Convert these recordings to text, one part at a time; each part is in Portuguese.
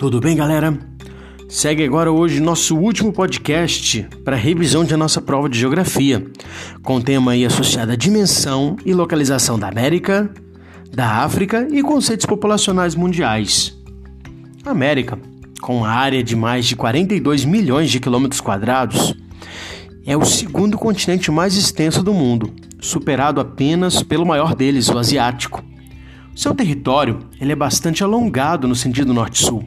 Tudo bem, galera? Segue agora hoje nosso último podcast para revisão de nossa prova de geografia, com tema aí associado à dimensão e localização da América, da África e conceitos populacionais mundiais. América, com uma área de mais de 42 milhões de quilômetros quadrados, é o segundo continente mais extenso do mundo, superado apenas pelo maior deles, o asiático. Seu território ele é bastante alongado no sentido norte-sul.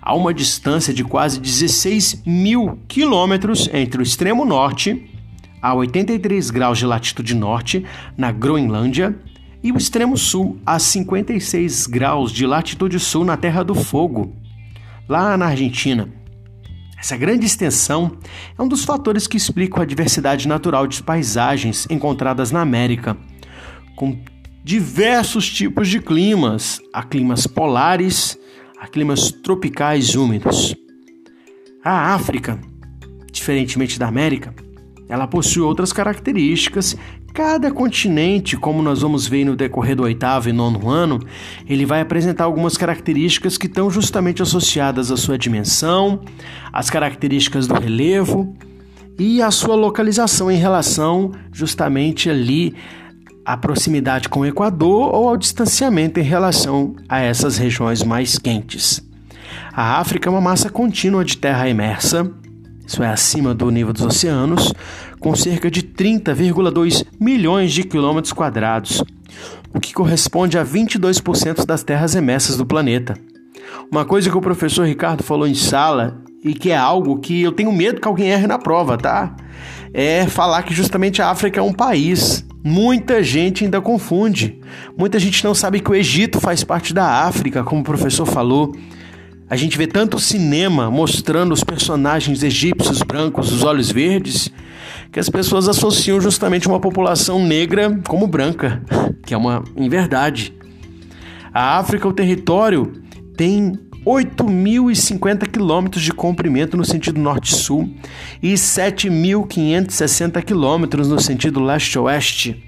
Há uma distância de quase 16 mil quilômetros entre o extremo norte, a 83 graus de latitude norte, na Groenlândia, e o extremo sul, a 56 graus de latitude sul, na Terra do Fogo, lá na Argentina. Essa grande extensão é um dos fatores que explicam a diversidade natural de paisagens encontradas na América, com diversos tipos de climas, há climas polares, há climas tropicais úmidos. A África, diferentemente da América, ela possui outras características. Cada continente, como nós vamos ver no decorrer do oitavo e nono ano, ele vai apresentar algumas características que estão justamente associadas à sua dimensão, às características do relevo e à sua localização em relação justamente ali à proximidade com o Equador ou ao distanciamento em relação a essas regiões mais quentes. A África é uma massa contínua de terra imersa, isso é acima do nível dos oceanos, com cerca de 30,2 milhões de quilômetros quadrados, o que corresponde a 22% das terras imersas do planeta. Uma coisa que o professor Ricardo falou em sala e que é algo que eu tenho medo que alguém erre na prova, tá? É falar que justamente a África é um país. Muita gente ainda confunde. Muita gente não sabe que o Egito faz parte da África, como o professor falou. A gente vê tanto cinema mostrando os personagens egípcios brancos, os olhos verdes, que as pessoas associam justamente uma população negra como branca, que é uma inverdade. A África, o território, tem 8.050 quilômetros de comprimento no sentido norte-sul e 7.560 quilômetros no sentido leste-oeste.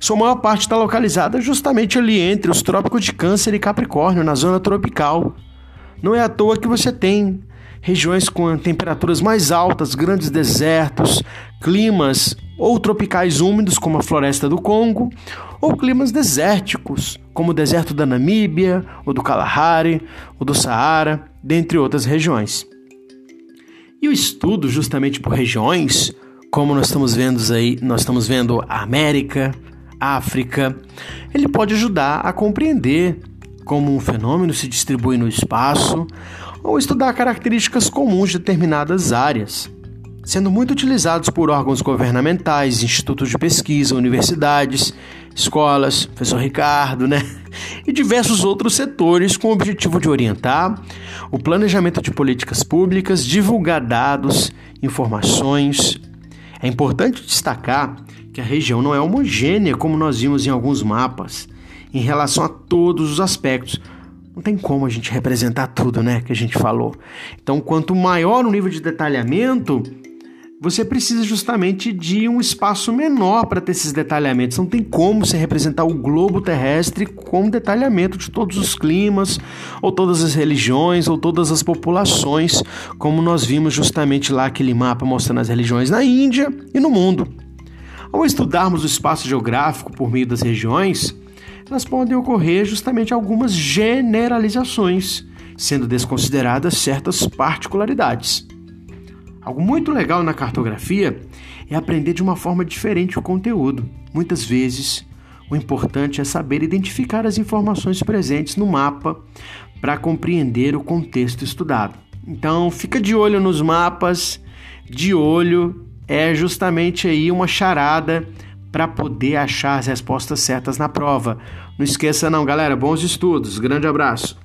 Sua maior parte está localizada justamente ali entre os trópicos de Câncer e Capricórnio, na zona tropical. Não é à toa que você tem regiões com temperaturas mais altas, grandes desertos, climas ou tropicais úmidos, como a floresta do Congo, ou climas desérticos, como o deserto da Namíbia, ou do Kalahari, ou do Saara, dentre outras regiões. E o estudo justamente por regiões, como nós estamos vendo aí, nós estamos vendo a América, África, ele pode ajudar a compreender como um fenômeno se distribui no espaço ou estudar características comuns de determinadas áreas, sendo muito utilizados por órgãos governamentais, institutos de pesquisa, universidades, escolas, professor Ricardo, né? E diversos outros setores com o objetivo de orientar o planejamento de políticas públicas, divulgar dados, informações. É importante destacar que a região não é homogênea como nós vimos em alguns mapas, em relação a todos os aspectos. Não tem como a gente representar tudo, né, que a gente falou. Então, quanto maior o nível de detalhamento, você precisa justamente de um espaço menor para ter esses detalhamentos. Não tem como você representar o globo terrestre com detalhamento de todos os climas, ou todas as religiões, ou todas as populações, como nós vimos justamente lá aquele mapa mostrando as religiões na Índia e no mundo. Ao estudarmos o espaço geográfico por meio das regiões, elas podem ocorrer justamente algumas generalizações, sendo desconsideradas certas particularidades. Algo muito legal na cartografia é aprender de uma forma diferente o conteúdo. Muitas vezes, o importante é saber identificar as informações presentes no mapa para compreender o contexto estudado. Então, fica de olho nos mapas, de olho é justamente aí uma charada para poder achar as respostas certas na prova. Não esqueça não, galera, bons estudos. Grande abraço.